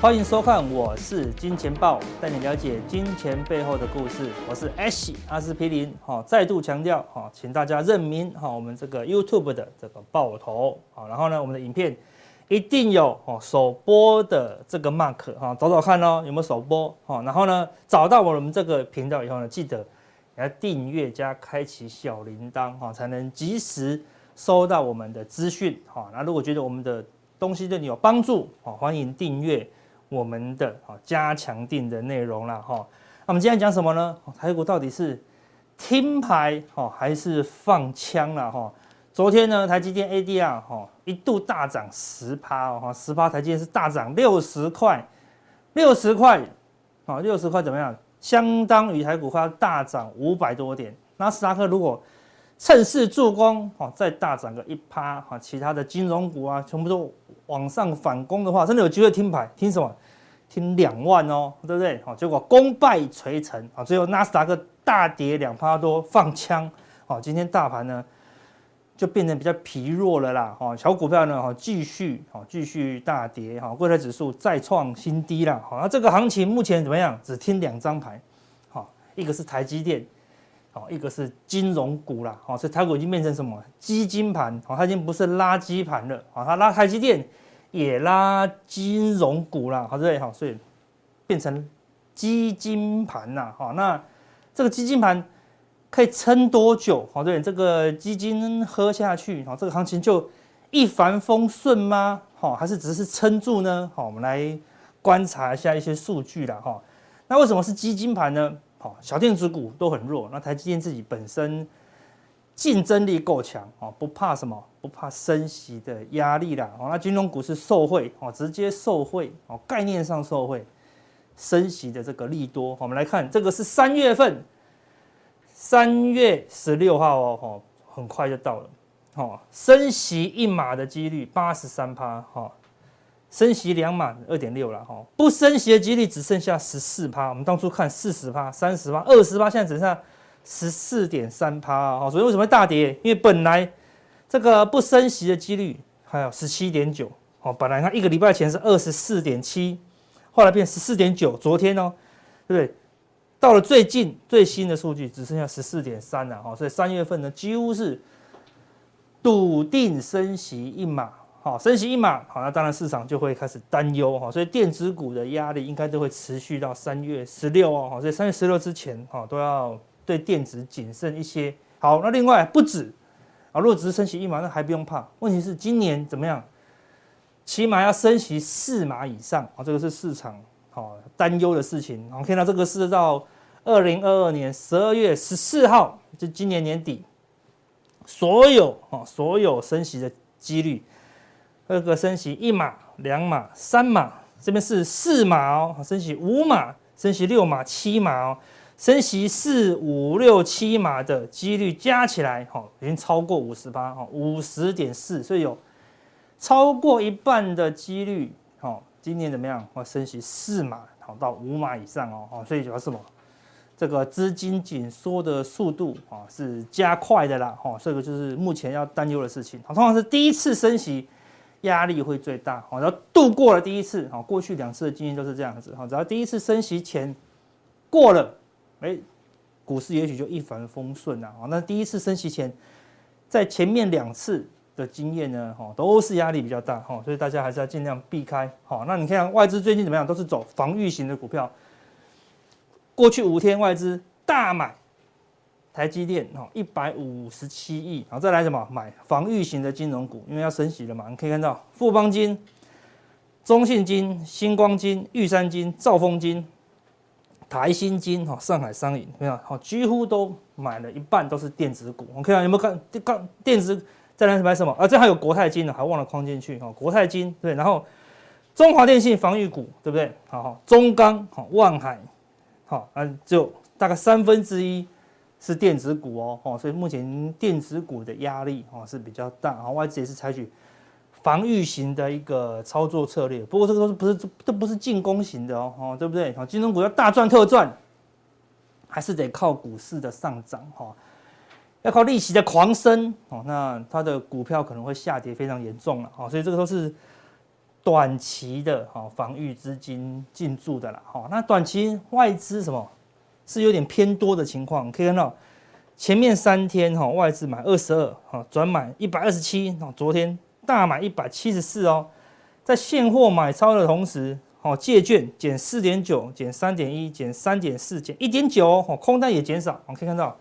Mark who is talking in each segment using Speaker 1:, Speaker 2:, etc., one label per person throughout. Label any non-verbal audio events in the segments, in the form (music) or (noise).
Speaker 1: 欢迎收看，我是金钱豹，带你了解金钱背后的故事。我是 Ash 阿司匹林，哈，再度强调，哈，请大家认明，哈，我们这个 YouTube 的这个爆头，好，然后呢，我们的影片一定有哦首播的这个 mark，哈，找找看哦，有没有首播，哈，然后呢，找到我们这个频道以后呢，记得要订阅加开启小铃铛，哈，才能及时收到我们的资讯，哈。那如果觉得我们的东西对你有帮助，哈，欢迎订阅。我们的啊加强定的内容了哈，那我们今天讲什么呢？台股到底是听牌哈还是放枪了哈？昨天呢，台积电 ADR 哈一度大涨十趴哦哈，十趴台积电是大涨六十块，六十块啊六十块怎么样？相当于台股快要大涨五百多点。那斯达克如果趁势助攻哈，再大涨个一趴哈，其他的金融股啊全部都往上反攻的话，真的有机会听牌听什么？听两万哦，对不对？好，结果功败垂成啊，最后纳斯达克大跌两趴多，放枪。好，今天大盘呢就变得比较疲弱了啦。哈，小股票呢，哈，继续，哈，继续大跌。哈，柜台指数再创新低了。好，那这个行情目前怎么样？只听两张牌。好，一个是台积电，一个是金融股啦。好，所以台股已经变成什么？基金盘。好，它已经不是垃圾盘了。好，它拉台积电。也拉金融股啦，好对好，所以变成基金盘呐，好，那这个基金盘可以撑多久？好对，这个基金喝下去，好，这个行情就一帆风顺吗？好，还是只是撑住呢？好，我们来观察一下一些数据啦，哈，那为什么是基金盘呢？好，小电子股都很弱，那台积电自己本身。竞争力够强哦，不怕什么？不怕升息的压力啦。哦，那金融股是受惠哦，直接受惠哦，概念上受惠升息的这个利多。我们来看，这个是三月份，三月十六号哦，很快就到了。哦，升息一码的几率八十三趴，哈，升息两码二点六了，哈，不升息的几率只剩下十四趴。我们当初看四十趴、三十趴、二十趴，现在只剩下。十四点三趴啊，所以为什么会大跌？因为本来这个不升息的几率还有十七点九哦，本来它一个礼拜前是二十四点七，后来变十四点九，昨天哦，对不对？到了最近最新的数据只剩下十四点三了哈，所以三月份呢几乎是笃定升息一码，好，升息一码，好，那当然市场就会开始担忧哈，所以电子股的压力应该都会持续到三月十六哦，所以三月十六之前哈都要。对电子谨慎一些。好，那另外不止啊，如果只是升息一码，那还不用怕。问题是今年怎么样？起码要升息四码以上啊，这个是市场好担忧的事情。我看到这个是到二零二二年十二月十四号，就今年年底，所有啊所有升息的几率，这个升息一码、两码、三码，这边是四码哦，升息五码、升息六码、七码哦。升息四五六七码的几率加起来，哈，已经超过五十八，哈，五十点四，所以有超过一半的几率，哈，今年怎么样？我升息四码，好到五码以上哦，哈，所以主要是什么？这个资金紧缩的速度，啊，是加快的啦，哈，这个就是目前要担忧的事情。好通常是第一次升息压力会最大，好，然后度过了第一次，好，过去两次的经验都是这样子，好，只要第一次升息前过了。哎，股市也许就一帆风顺了。那第一次升息前，在前面两次的经验呢，哈，都是压力比较大，哈，所以大家还是要尽量避开。好，那你看外资最近怎么样？都是走防御型的股票。过去五天外资大买台积电，哈，一百五十七亿，然后再来什么买防御型的金融股，因为要升息了嘛。你可以看到富邦金、中信金、星光金、玉山金、兆丰金。台新金哈，上海商银没有好，几乎都买了一半都是电子股。我看到有没有看刚电子再来买什么啊？这还有国泰金呢，还忘了框进去哈。国泰金对，然后中华电信防御股对不对？好好，中钢好，万海好，啊，只有大概三分之一是电子股哦，哦，所以目前电子股的压力哦是比较大，然后外资也是采取。防御型的一个操作策略，不过这个都是不是这不是进攻型的哦，哦，对不对？金融股要大赚特赚，还是得靠股市的上涨哈，要靠利息的狂升哦，那它的股票可能会下跌非常严重了，所以这个都是短期的哈防御资金进驻的啦，哈，那短期外资什么是有点偏多的情况，可以看到前面三天哈外资买二十二，哈转买一百二十七，昨天大买一百七十四哦，在现货买超的同时，好借券减四点九，减三点一，减三点四，减一点九哦，空单也减少，我们可以看到。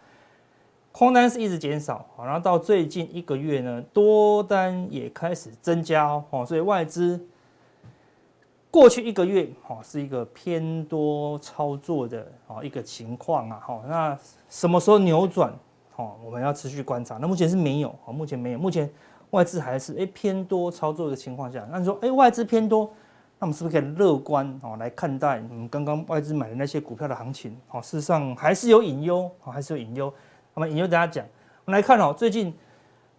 Speaker 1: 空单是一直减少，然后到最近一个月呢，多单也开始增加哦，所以外资过去一个月哈是一个偏多操作的啊一个情况啊，那什么时候扭转？我们要持续观察。那目前是没有，目前没有，目前外资还是偏多操作的情况下，那你说哎外资偏多，那我们是不是可以乐观哦来看待我们刚刚外资买的那些股票的行情？事实上还是有隐忧，还是有隐忧。我们引用大家讲，我们来看哦，最近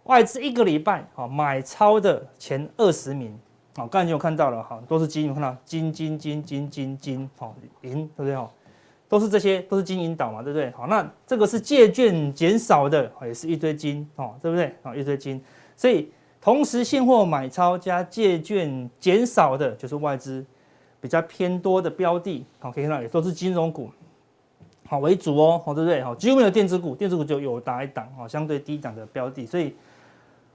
Speaker 1: 外资一个礼拜啊买超的前二十名好，刚才你有看到了哈，都是金，有看到金金金金金金好银，对不对哈？都是这些，都是金银岛嘛，对不对？好，那这个是借券减少的，也是一堆金哦，对不对？啊，一堆金，所以同时现货买超加借券减少的，就是外资比较偏多的标的，好，可以看到也都是金融股。好为主哦，好对不对？好，几乎没有电子股，电子股就有打一档，好相对低档的标的，所以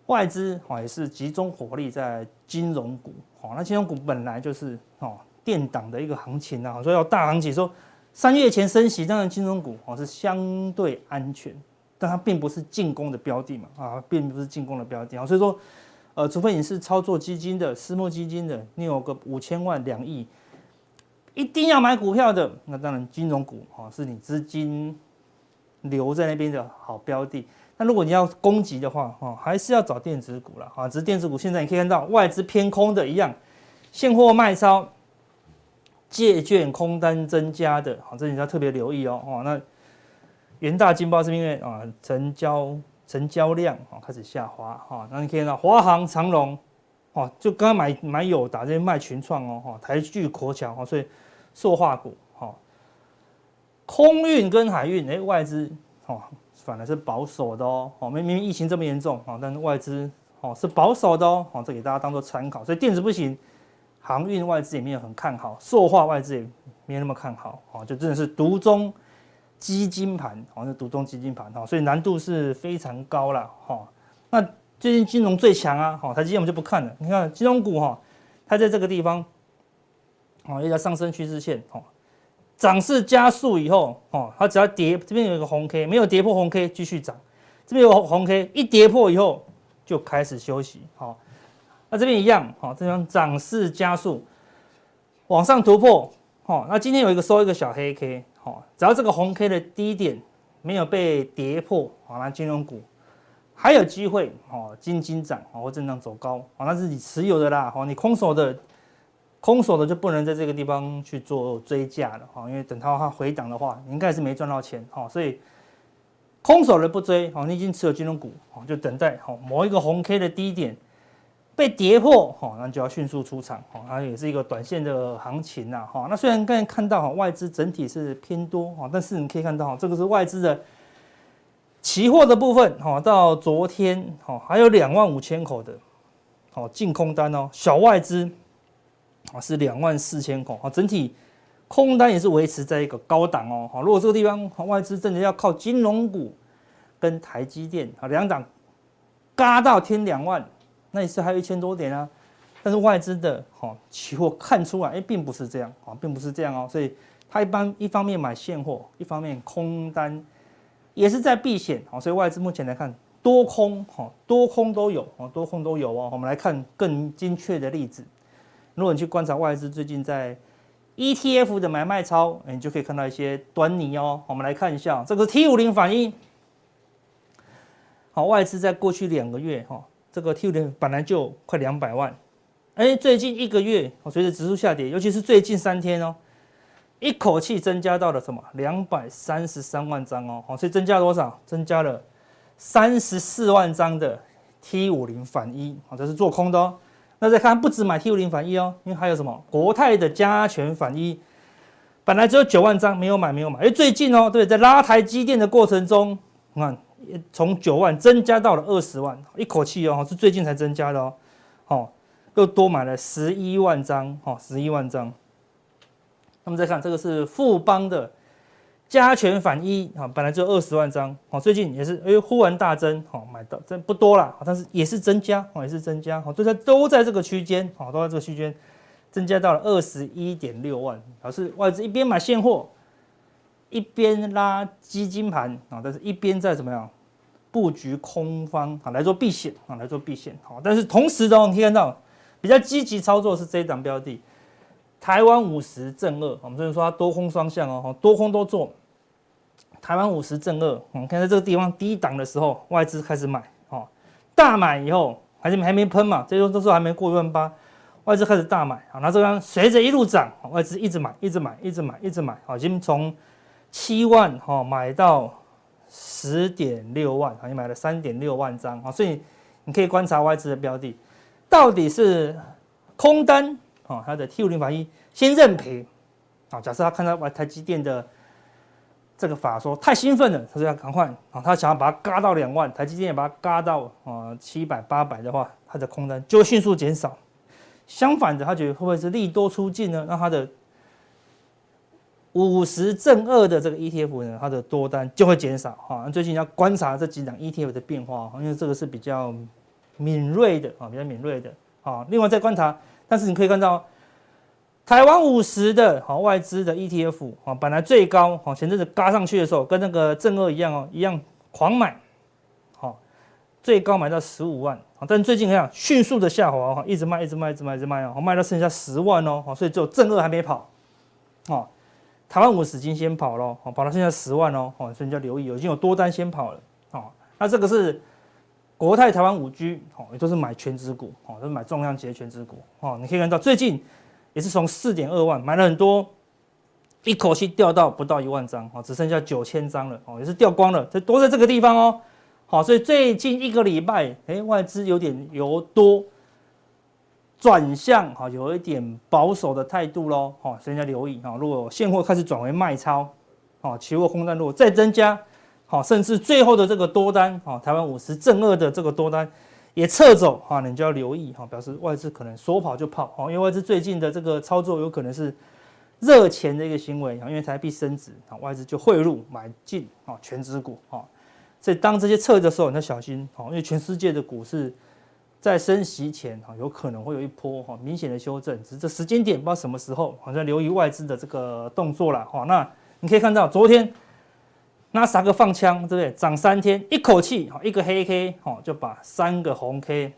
Speaker 1: 外资好也是集中火力在金融股，好，那金融股本来就是哦垫档的一个行情啊，所以要大行情说三月前升息，当然金融股哦是相对安全，但它并不是进攻的标的嘛，啊，并不是进攻的标的啊，所以说呃，除非你是操作基金的私募基金的，你有个五千万两亿。一定要买股票的，那当然金融股哈是你资金留在那边的好标的。那如果你要攻击的话，哈还是要找电子股了啊。只是电子股现在你可以看到外资偏空的一样，现货卖超，借券空单增加的，好，这你要特别留意哦。哦，那元大金包是因为啊成交成交量啊开始下滑哈。那你可以看到华航、长荣，哦，就刚刚买买友达这些卖群创哦，哈台聚、国强哦，所以。塑化股，空运跟海运，哎，外资，哦，反而是保守的哦，哦，明明疫情这么严重，哦，但是外资，哦，是保守的哦，哦，这给大家当做参考。所以电子不行，航运外资也没有很看好，塑化外资也没那么看好，哦，就真的是独中基金盘，好像是独中基金盘，哈，所以难度是非常高了，哈。那最近金融最强啊，好，台积电我们就不看了，你看金融股，哈，它在这个地方。哦，一条上升趋势线，哦，涨势加速以后，哦，它只要跌，这边有一个红 K，没有跌破红 K，继续涨，这边有红 K，一跌破以后就开始休息，好，那这边一样，好，这边涨势加速，往上突破，好，那今天有一个收一个小黑 K，好，只要这个红 K 的低点没有被跌破，好，那金融股还有机会，哦，金金涨，或震荡走高，好，那是你持有的啦，好，你空手的。空手的就不能在这个地方去做追价了哈，因为等它它回档的话，你应该是没赚到钱哈，所以空手的不追哈，你已经持有金融股哈，就等待哈某一个红 K 的低点被跌破哈，那就要迅速出场哈，它也是一个短线的行情呐哈。那虽然刚才看到哈外资整体是偏多哈，但是你可以看到哈，这个是外资的期货的部分哈，到昨天哈还有两万五千口的好净空单哦，小外资。啊，是两万四千口啊，整体空单也是维持在一个高档哦。好，如果这个地方外资真的要靠金融股跟台积电啊两档嘎到天两万，那也是还有一千多点啊。但是外资的哈期货看出来，哎，并不是这样啊，并不是这样哦。所以他一般一方面买现货，一方面空单也是在避险啊。所以外资目前来看，多空哈多空都有啊，多空都有哦。我们来看更精确的例子。如果你去观察外资最近在 ETF 的买卖超，你就可以看到一些端倪哦。我们来看一下，这个 T 五零反应，好，外资在过去两个月哈，这个 T 五零本来就快两百万，哎，最近一个月，随着指数下跌，尤其是最近三天哦，一口气增加到了什么两百三十三万张哦，好，所以增加多少？增加了三十四万张的 T 五零反一，好，这是做空的哦。那再看，不止买 T 五零反一哦，因为还有什么国泰的加权反一，本来只有九万张，没有买，没有买。哎，最近哦，对，在拉台积电的过程中，你看从九万增加到了二十万，一口气哦，是最近才增加的哦。好，又多买了十一万张，哈，十一万张。那么再看这个是富邦的加权反一，啊，本来就二十万张，好，最近也是哎忽然大增，好，买到真不多了，但是也是增加，哦，也是增加，好，都在都在这个区间，好，都在这个区间。增加到了二十一点六万，表示外资一边买现货，一边拉基金盘啊，但是一边在怎么样布局空方啊来做避险啊来做避险好，但是同时的话，你可以看到比较积极操作是这一档标的，台湾五十正二，我们之前说它多空双向哦，多空都做。台湾五十正二，我们看在这个地方低档的时候，外资开始买哦，大买以后还是还没喷嘛，这时候这时候还没过一万八。外资开始大买，好，那这样随着一路涨，外资一直买，一直买，一直买，一直买，好，已经从七万哈买到十点六万，好，你买了三点六万张，好，所以你可以观察外资的标的，到底是空单，啊，他的 T 五零法一先认赔，啊，假设他看到台积电的这个法说太兴奋了，他说要赶快，啊，他想要把它嘎到两万，台积电也把它嘎到啊七百八百的话，它的空单就迅速减少。相反的，他觉得会不会是利多出尽呢？那他的五十正二的这个 ETF 呢，它的多单就会减少哈。最近要观察这几档 ETF 的变化，因为这个是比较敏锐的啊，比较敏锐的啊。另外再观察，但是你可以看到台湾五十的啊外资的 ETF 啊，本来最高啊前阵子嘎上去的时候，跟那个正二一样哦，一样狂买，好，最高买到十五万。但最近看迅速的下滑哈，一直卖，一直卖，一直卖，一直卖哦，卖到剩下十万哦，所以只有正二还没跑，哦，台湾五十已经先跑了，哦，跑到剩下十万哦，所以你要留意，已经有多单先跑了，哦，那这个是国泰台湾五 G，哦，也都是买全值股，哦，都是买重量级的全值股，哦，你可以看到最近也是从四点二万买了很多，一口气掉到不到一万张，哦，只剩下九千张了，哦，也是掉光了，这都在这个地方哦。好，所以最近一个礼拜，哎，外资有点由多转向，哈，有一点保守的态度喽，哈，所以要留意，哈，如果现货开始转为卖超，哦，期货空单如果再增加，好，甚至最后的这个多单，哈，台湾五十正二的这个多单也撤走，哈，你就要留意，哈，表示外资可能说跑就跑，哈，因为外资最近的这个操作有可能是热钱的一个行为，因为台币升值，啊，外资就汇入买进，啊，全值股，啊。所以当这些撤的时候，你要小心哦，因为全世界的股市在升息前哈，有可能会有一波哈明显的修正，只是这时间点不知道什么时候，好像留意外资的这个动作了哈。那你可以看到昨天纳斯达克放枪，对不对？涨三天，一口气哈一个黑 K 哈就把三个红 K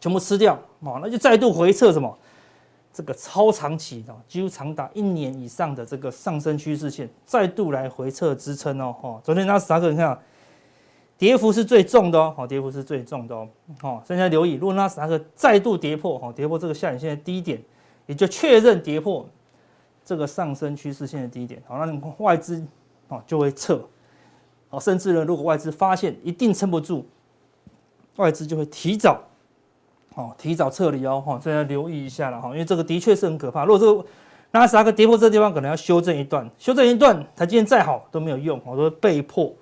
Speaker 1: 全部吃掉，哦，那就再度回撤什么？这个超长期的，几乎长达一年以上的这个上升趋势线，再度来回撤支撑哦。哈，昨天纳斯达克你看，跌幅是最重的哦。好，跌幅是最重的哦。好，现在留意，如果纳斯达克再度跌破，哈，跌破这个下影线的低点，也就确认跌破这个上升趋势线的低点。好，那外资哦就会撤。好，甚至呢，如果外资发现一定撑不住，外资就会提早。哦，提早撤离哦，哈，所以要留意一下了哈，因为这个的确是很可怕。如果这个纳斯达克跌破这个地方，可能要修正一段，修正一段，台积电再好都没有用，我都被迫，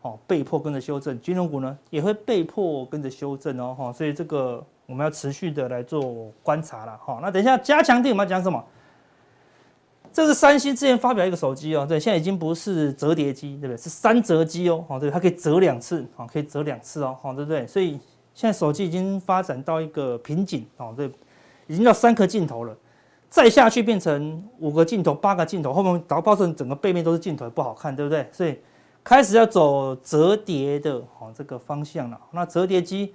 Speaker 1: 哦，被迫跟着修正。金融股呢也会被迫跟着修正哦，哈，所以这个我们要持续的来做观察了，哈。那等一下加强錠我们要讲什么？这是三星之前发表一个手机哦，对，现在已经不是折叠机，对不对？是三折机哦，哦，对，它可以折两次，哦，可以折两次哦，好，对不对？所以。现在手机已经发展到一个瓶颈哦，对，已经到三颗镜头了，再下去变成五个镜头、八个镜头，后面导爆成整个背面都是镜头，不好看，对不对？所以开始要走折叠的哦这个方向了。那折叠机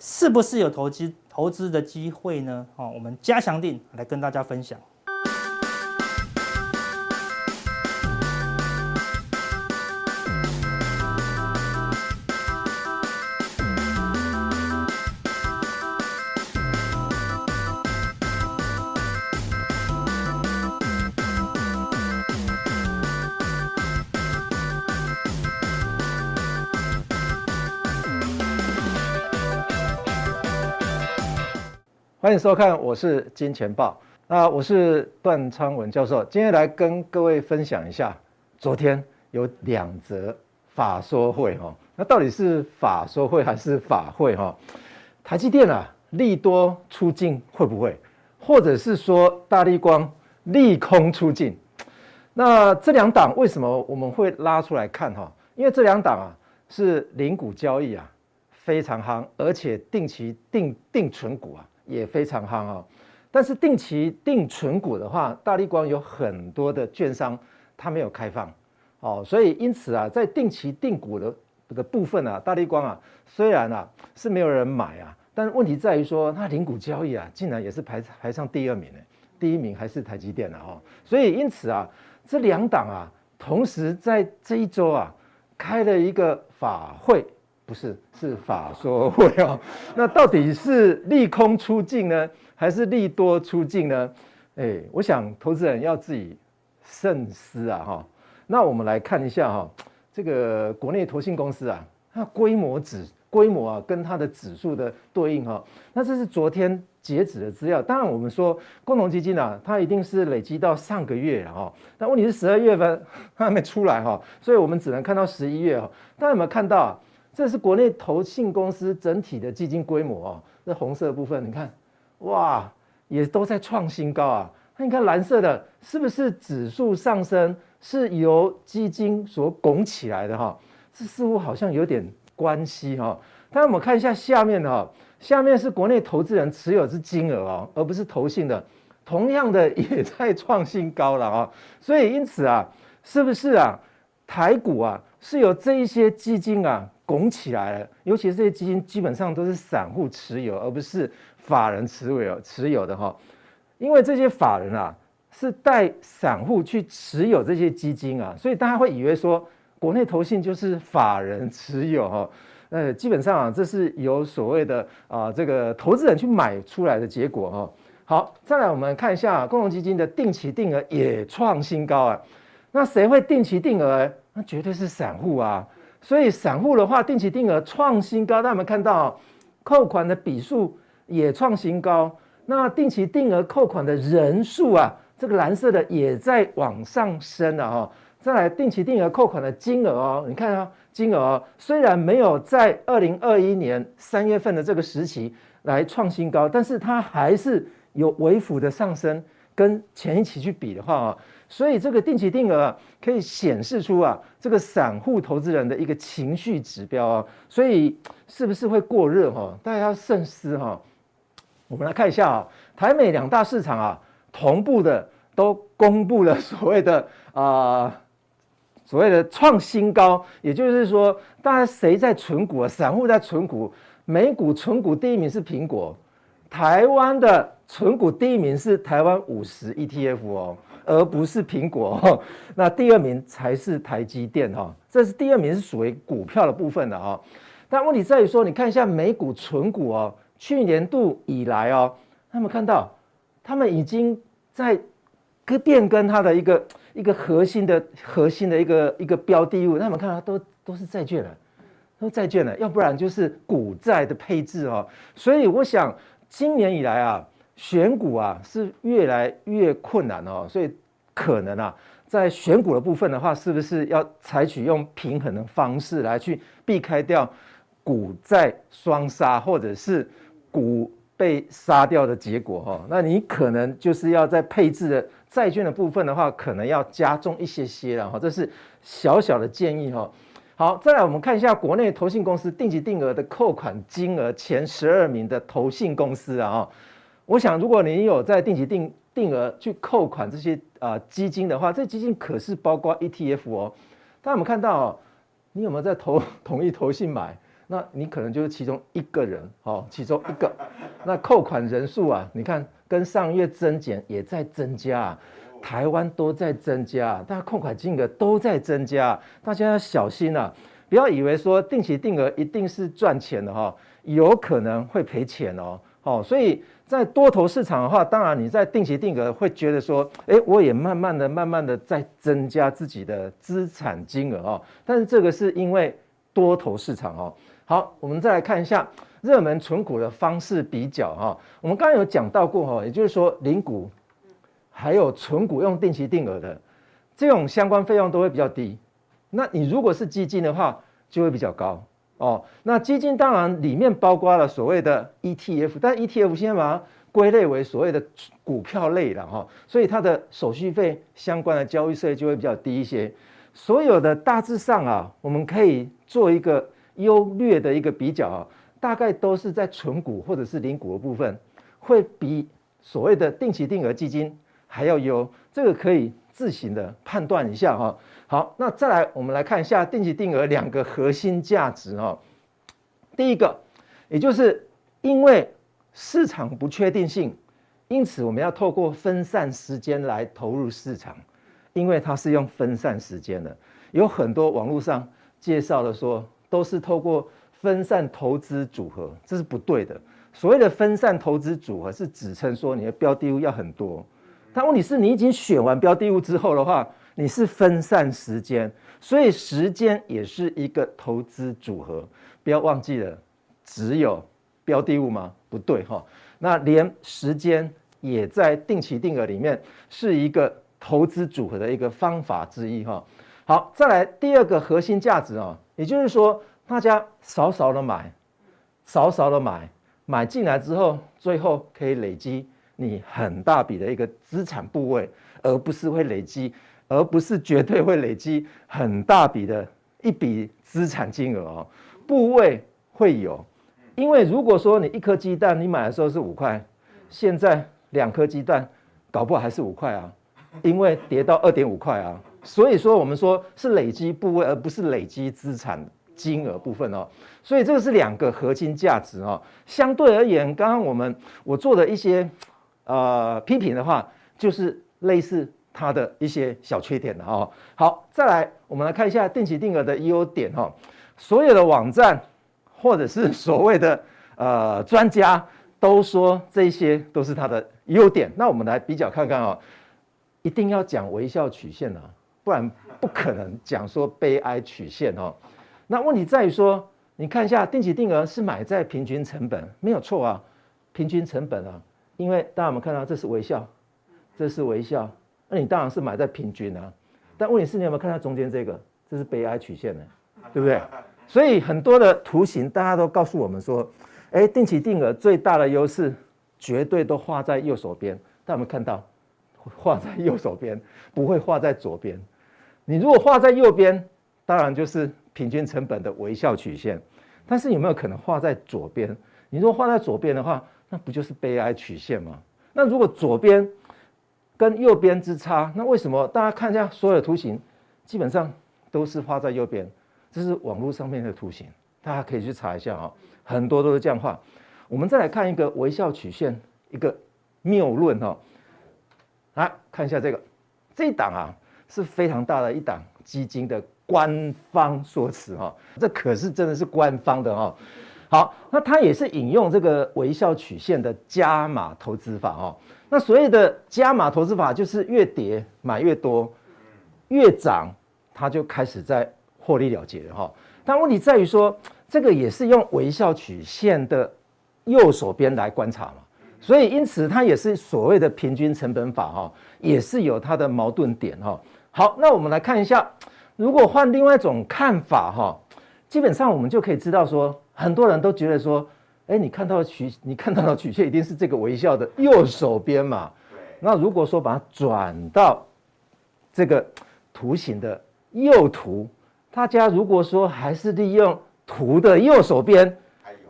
Speaker 1: 是不是有投机投资的机会呢？哦，我们加强定来跟大家分享。
Speaker 2: 欢迎收看，我是金钱豹。那我是段昌文教授，今天来跟各位分享一下，昨天有两则法说会哈，那到底是法说会还是法会哈？台积电啊，利多出尽会不会，或者是说大立光利空出尽？那这两档为什么我们会拉出来看哈？因为这两档啊是零股交易啊非常夯，而且定期定定存股啊也非常夯啊。但是定期定存股的话，大力光有很多的券商它没有开放哦，所以因此啊，在定期定股的这个部分啊，大力光啊虽然啊是没有人买啊。但是问题在于说，那零股交易啊，竟然也是排排上第二名呢，第一名还是台积电了哈。所以因此啊，这两档啊，同时在这一周啊，开了一个法会，不是是法说会哦。(laughs) 那到底是利空出尽呢，还是利多出尽呢？哎，我想投资人要自己慎思啊哈。那我们来看一下哈，这个国内投信公司啊，它规模指。规模啊，跟它的指数的对应哈，那这是昨天截止的资料。当然，我们说共同基金啊，它一定是累积到上个月了哈。但问题是十二月份 (laughs) 它还没出来哈，所以我们只能看到十一月哈。大家有没有看到啊？这是国内投信公司整体的基金规模啊，这红色部分你看，哇，也都在创新高啊。那你看蓝色的，是不是指数上升是由基金所拱起来的哈？这似乎好像有点。关系哈，但我们看一下下面的哈，下面是国内投资人持有之金额哦，而不是投信的，同样的也在创新高了啊，所以因此啊，是不是啊，台股啊是由这一些基金啊拱起来了，尤其是这些基金基本上都是散户持有，而不是法人持有持有的哈，因为这些法人啊是带散户去持有这些基金啊，所以大家会以为说。国内投信就是法人持有哈，呃，基本上啊，这是由所谓的啊这个投资人去买出来的结果哈。好，再来我们看一下共同基金的定期定额也创新高啊。那谁会定期定额？那绝对是散户啊。所以散户的话，定期定额创新高，大家有没有看到扣款的笔数也创新高？那定期定额扣款的人数啊，这个蓝色的也在往上升了哈。再来定期定额扣款的金额哦，你看啊，金额虽然没有在二零二一年三月份的这个时期来创新高，但是它还是有微幅的上升，跟前一期去比的话啊，所以这个定期定额可以显示出啊，这个散户投资人的一个情绪指标啊，所以是不是会过热哈？大家要慎思哈。我们来看一下啊，台美两大市场啊，同步的都公布了所谓的啊。所谓的创新高，也就是说，大家谁在存股啊？散户在存股，美股存股第一名是苹果，台湾的存股第一名是台湾五十 ETF 哦，而不是苹果 (laughs) 哦。那第二名才是台积电哈，这是第二名是属于股票的部分的哈。但问题在于说，你看一下美股存股哦，去年度以来哦，他们看到他们已经在跟变更它的一个。一个核心的核心的一个一个标的物，那我们看到都都是债券了，都债券了，要不然就是股债的配置哦。所以我想今年以来啊，选股啊是越来越困难哦。所以可能啊，在选股的部分的话，是不是要采取用平衡的方式来去避开掉股债双杀，或者是股被杀掉的结果哈？那你可能就是要在配置的。债券的部分的话，可能要加重一些些了哈，这是小小的建议哈。好，再来我们看一下国内投信公司定期定额的扣款金额前十二名的投信公司啊哈。我想，如果你有在定期定定额去扣款这些啊基金的话，这基金可是包括 ETF 哦。大家有没有看到？你有没有在投 (laughs) 同一投信买？那你可能就是其中一个人哦，其中一个。那扣款人数啊，你看。跟上月增减也在增加，台湾都在增加，大家扣款金额都在增加，大家要小心啊！不要以为说定期定额一定是赚钱的哈，有可能会赔钱哦。好，所以在多头市场的话，当然你在定期定额会觉得说，诶，我也慢慢的、慢慢的在增加自己的资产金额哦。但是这个是因为多头市场哦。好，我们再来看一下。热门存股的方式比较哈，我们刚刚有讲到过哈，也就是说零股还有存股用定期定额的这种相关费用都会比较低。那你如果是基金的话，就会比较高。哦。那基金当然里面包括了所谓的 ETF，但 ETF 现在把它归类为所谓的股票类了哈，所以它的手续费相关的交易税就会比较低一些。所有的大致上啊，我们可以做一个优劣的一个比较啊，大概都是在存股或者是零股的部分，会比所谓的定期定额基金还要优。这个可以自行的判断一下哈。好，那再来我们来看一下定期定额两个核心价值哈。第一个，也就是因为市场不确定性，因此我们要透过分散时间来投入市场。因为它是用分散时间的，有很多网络上介绍的说都是透过分散投资组合，这是不对的。所谓的分散投资组合是指称说你的标的物要很多，但问题是你已经选完标的物之后的话，你是分散时间，所以时间也是一个投资组合。不要忘记了，只有标的物吗？不对哈，那连时间也在定期定额里面是一个。投资组合的一个方法之一哈，好，再来第二个核心价值啊，也就是说，大家少少的买，少少的买，买进来之后，最后可以累积你很大笔的一个资产部位，而不是会累积，而不是绝对会累积很大笔的一笔资产金额哦，部位会有，因为如果说你一颗鸡蛋你买的时候是五块，现在两颗鸡蛋搞不好还是五块啊。因为跌到二点五块啊，所以说我们说是累积部位，而不是累积资产金额部分哦。所以这个是两个核心价值哦。相对而言，刚刚我们我做的一些呃批评的话，就是类似它的一些小缺点的哦。好，再来我们来看一下定期定额的优点哦。所有的网站或者是所谓的 (laughs) 呃专家都说这些都是它的优点。那我们来比较看看哦。一定要讲微笑曲线啊，不然不可能讲说悲哀曲线哦。那问题在于说，你看一下定期定额是买在平均成本，没有错啊，平均成本啊，因为大家有没有看到这是微笑，这是微笑，那你当然是买在平均啊。但问题是，你有没有看到中间这个？这是悲哀曲线呢，对不对？所以很多的图形大家都告诉我们说，哎，定期定额最大的优势绝对都画在右手边，大家有没有看到？画在右手边，不会画在左边。你如果画在右边，当然就是平均成本的微笑曲线。但是有没有可能画在左边？你如果画在左边的话，那不就是悲哀曲线吗？那如果左边跟右边之差，那为什么大家看一下所有的图形，基本上都是画在右边？这是网络上面的图形，大家可以去查一下啊，很多都是这样画。我们再来看一个微笑曲线，一个谬论哈。来看一下这个，这一档啊是非常大的一档基金的官方说辞哈，这可是真的是官方的哈。好，那它也是引用这个微笑曲线的加码投资法哈。那所谓的加码投资法就是越跌买越多，越涨它就开始在获利了结哈。但问题在于说，这个也是用微笑曲线的右手边来观察嘛。所以，因此它也是所谓的平均成本法哈，也是有它的矛盾点哈。好，那我们来看一下，如果换另外一种看法哈，基本上我们就可以知道说，很多人都觉得说，哎，你看到的曲，你看到的曲线一定是这个微笑的右手边嘛。那如果说把它转到这个图形的右图，大家如果说还是利用图的右手边，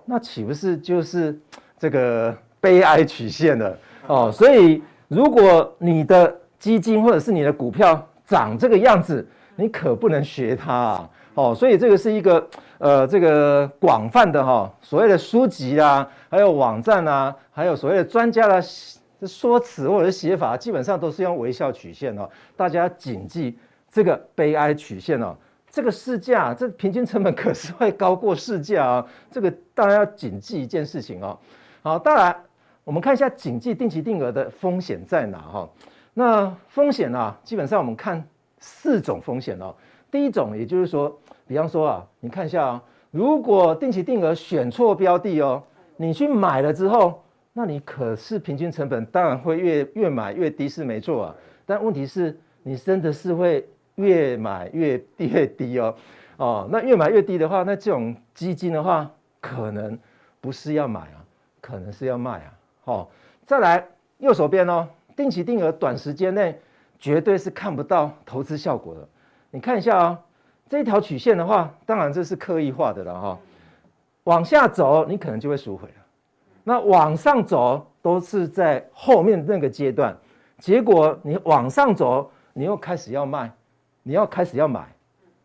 Speaker 2: 那岂不是就是这个？悲哀曲线了 (laughs) 哦，所以如果你的基金或者是你的股票长这个样子，你可不能学它啊！哦，所以这个是一个呃，这个广泛的哈，所谓的书籍啊，还有网站啊，还有所谓的专家的说辞或者是写法，基本上都是用微笑曲线哦。大家谨记这个悲哀曲线哦，这个市价，这平均成本可是会高过市价啊！这个大家要谨记一件事情哦。好，当然。我们看一下谨记定期定额的风险在哪哈？那风险啊，基本上我们看四种风险哦。第一种，也就是说，比方说啊，你看一下啊，如果定期定额选错标的哦，你去买了之后，那你可是平均成本当然会越越买越低是没错啊。但问题是，你真的是会越买越越低哦。哦，那越买越低的话，那这种基金的话，可能不是要买啊，可能是要卖啊。好，再来右手边哦，定期定额短时间内绝对是看不到投资效果的。你看一下啊，这一条曲线的话，当然这是刻意画的了哈。往下走，你可能就会赎回了。那往上走，都是在后面那个阶段。结果你往上走，你又开始要卖，你要开始要买。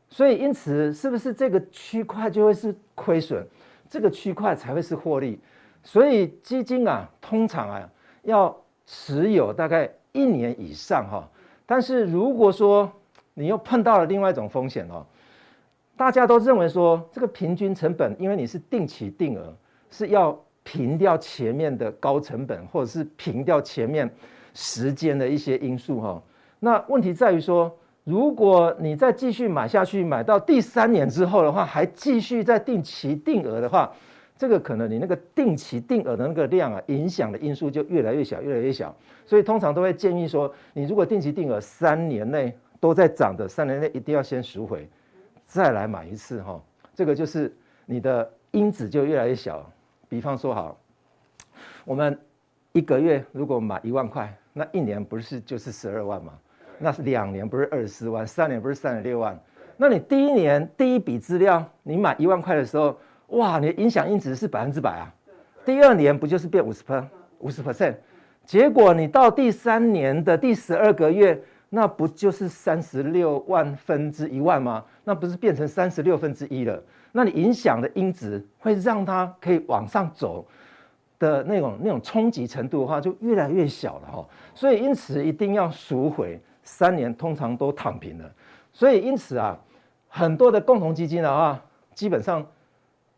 Speaker 2: 所以，因此，是不是这个区块就会是亏损？这个区块才会是获利。所以，基金啊，通常啊，要持有大概一年以上哈。但是，如果说你又碰到了另外一种风险哦，大家都认为说，这个平均成本，因为你是定期定额，是要平掉前面的高成本，或者是平掉前面时间的一些因素哈。那问题在于说。如果你再继续买下去，买到第三年之后的话，还继续再定期定额的话，这个可能你那个定期定额的那个量啊，影响的因素就越来越小，越来越小。所以通常都会建议说，你如果定期定额三年内都在涨的，三年内一定要先赎回，再来买一次哈。这个就是你的因子就越来越小。比方说好，我们一个月如果买一万块，那一年不是就是十二万吗？那是两年不是二十四万，三年不是三十六万。那你第一年第一笔资料，你买一万块的时候，哇，你的影响因子是百分之百啊。第二年不就是变五十%五十 percent？结果你到第三年的第十二个月，那不就是三十六万分之一万吗？那不是变成三十六分之一了？那你影响的因子会让它可以往上走的那种那种冲击程度的话，就越来越小了哈。所以因此一定要赎回。三年通常都躺平了，所以因此啊，很多的共同基金的话，基本上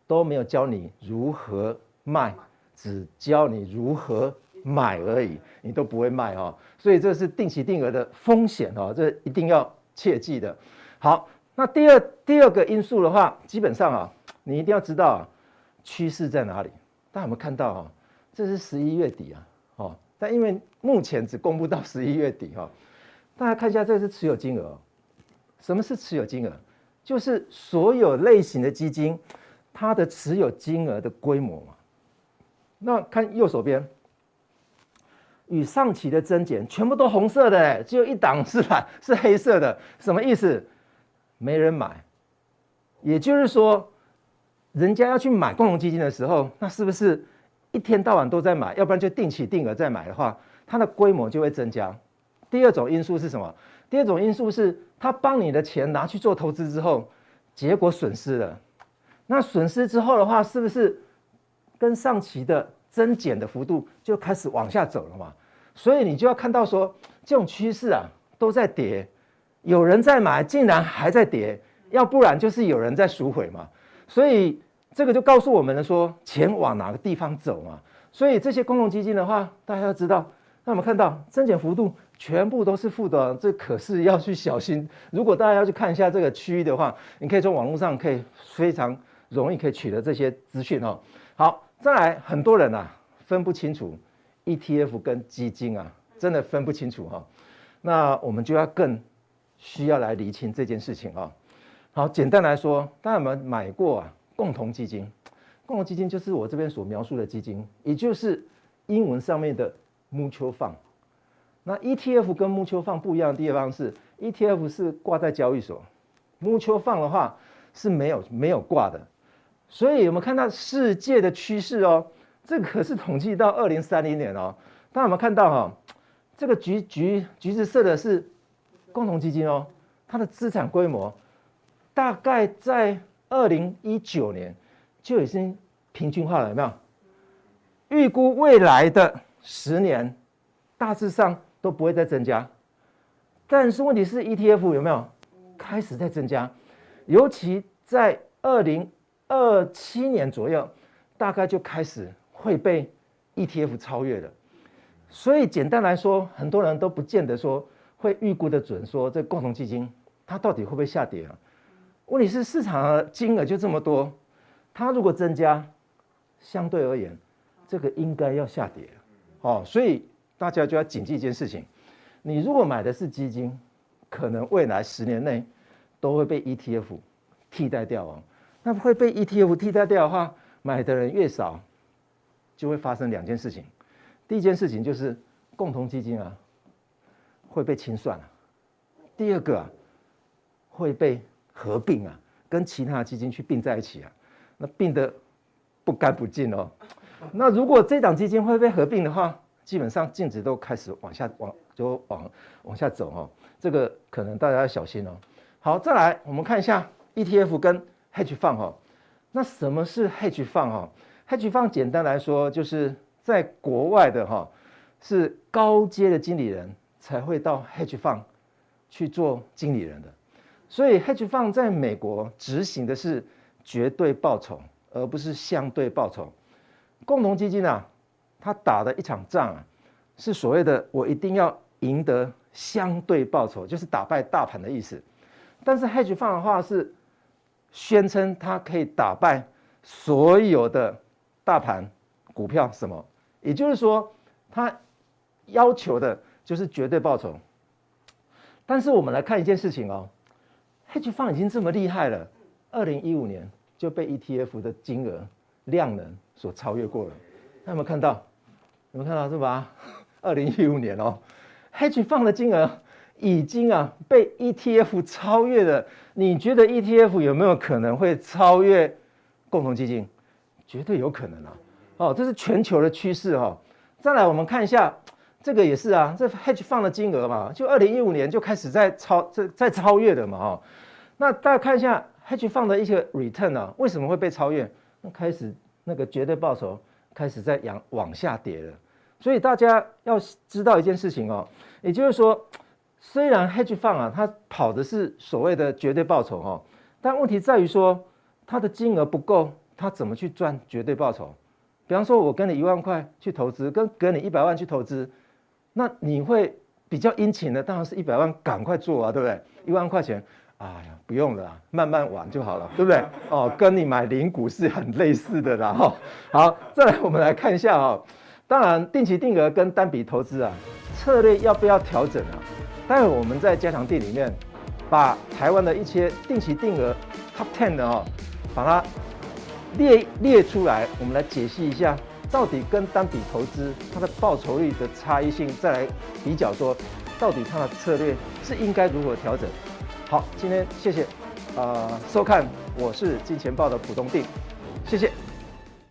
Speaker 2: 都没有教你如何卖，只教你如何买而已，你都不会卖哦。所以这是定期定额的风险哦，这一定要切记的。好，那第二第二个因素的话，基本上啊，你一定要知道啊，趋势在哪里。大家有没有看到啊？这是十一月底啊，哦，但因为目前只公布到 (laughs) 十一月底哈。大家看一下，这是持有金额。什么是持有金额？就是所有类型的基金，它的持有金额的规模嘛。那看右手边，与上期的增减全部都红色的，只有一档是蓝，是黑色的。什么意思？没人买。也就是说，人家要去买共同基金的时候，那是不是一天到晚都在买？要不然就定期定额在买的话，它的规模就会增加。第二种因素是什么？第二种因素是他帮你的钱拿去做投资之后，结果损失了。那损失之后的话，是不是跟上期的增减的幅度就开始往下走了嘛？所以你就要看到说，这种趋势啊都在跌，有人在买，竟然还在跌，要不然就是有人在赎回嘛。所以这个就告诉我们了说，钱往哪个地方走嘛。所以这些公共基金的话，大家要知道，那我们看到增减幅度。全部都是负的，这可是要去小心。如果大家要去看一下这个区域的话，你可以从网络上可以非常容易可以取得这些资讯哦。好，再来，很多人啊分不清楚 ETF 跟基金啊，真的分不清楚哈。那我们就要更需要来厘清这件事情啊。好，简单来说，大家有没有买过啊共同基金？共同基金就是我这边所描述的基金，也就是英文上面的 mutual fund。那 ETF 跟 Mutual Fund 不一样的地方是，ETF 是挂在交易所，Mutual Fund 的话是没有没有挂的。所以我们看到世界的趋势哦，这可是统计到二零三零年哦。大家有没有看到哈？这个橘橘橘子色的是共同基金哦，它的资产规模大概在二零一九年就已经平均化了，有没有？预估未来的十年大致上。都不会再增加，但是问题是 ETF 有没有开始在增加？尤其在二零二七年左右，大概就开始会被 ETF 超越了。所以简单来说，很多人都不见得说会预估得准，说这共同基金它到底会不会下跌啊？问题是市场的金额就这么多，它如果增加，相对而言，这个应该要下跌哦，所以。大家就要谨记一件事情：你如果买的是基金，可能未来十年内都会被 ETF 替代掉哦。那会被 ETF 替代掉的话，买的人越少，就会发生两件事情。第一件事情就是共同基金啊会被清算了，第二个啊会被合并啊，跟其他基金去并在一起啊，那并得不干不净哦。那如果这档基金会被合并的话，基本上净值都开始往下往就往往下走哦，这个可能大家要小心哦。好，再来我们看一下 ETF 跟 Hedge Fund 哈，那什么是 Hedge Fund 哈？Hedge Fund 简单来说就是在国外的哈，是高阶的经理人才会到 Hedge Fund 去做经理人的，所以 Hedge Fund 在美国执行的是绝对报酬，而不是相对报酬。共同基金啊，它打的一场仗啊，是所谓的我一定要赢得相对报酬，就是打败大盘的意思。但是 Hedge Fund 的话是。宣称它可以打败所有的大盘股票，什么？也就是说，它要求的就是绝对报酬。但是我们来看一件事情哦，Hedge Fund 已经这么厉害了，二零一五年就被 ETF 的金额量能所超越过了。那有没有看到？有没有看到是吧？二零一五年哦，Hedge Fund 的金额。已经啊被 ETF 超越了，你觉得 ETF 有没有可能会超越共同基金？绝对有可能啊！哦，这是全球的趋势哈。再来，我们看一下这个也是啊，这 Hedge 放的金额嘛，就二零一五年就开始在超在在超越的嘛哈。那大家看一下 Hedge 放的一些 return 啊，为什么会被超越？那开始那个绝对报酬开始在往往下跌了。所以大家要知道一件事情哦，也就是说。虽然 hedge fund 啊，它跑的是所谓的绝对报酬哦，但问题在于说它的金额不够，它怎么去赚绝对报酬？比方说，我跟你一万块去投资，跟给你一百万去投资，那你会比较殷勤的，当然是一百万赶快做啊，对不对？一万块钱，哎呀，不用了，慢慢玩就好了，对不对？哦，跟你买零股是很类似的啦哈。好，再来我们来看一下哦，当然定期定额跟单笔投资啊，策略要不要调整啊？待会我们在加强地里面，把台湾的一些定期定额 Top Ten 的哦，把它列列出来，我们来解析一下，到底跟单笔投资它的报酬率的差异性，再来比较说，到底它的策略是应该如何调整。好，今天谢谢，呃，收看，我是金钱豹的浦东定，谢谢。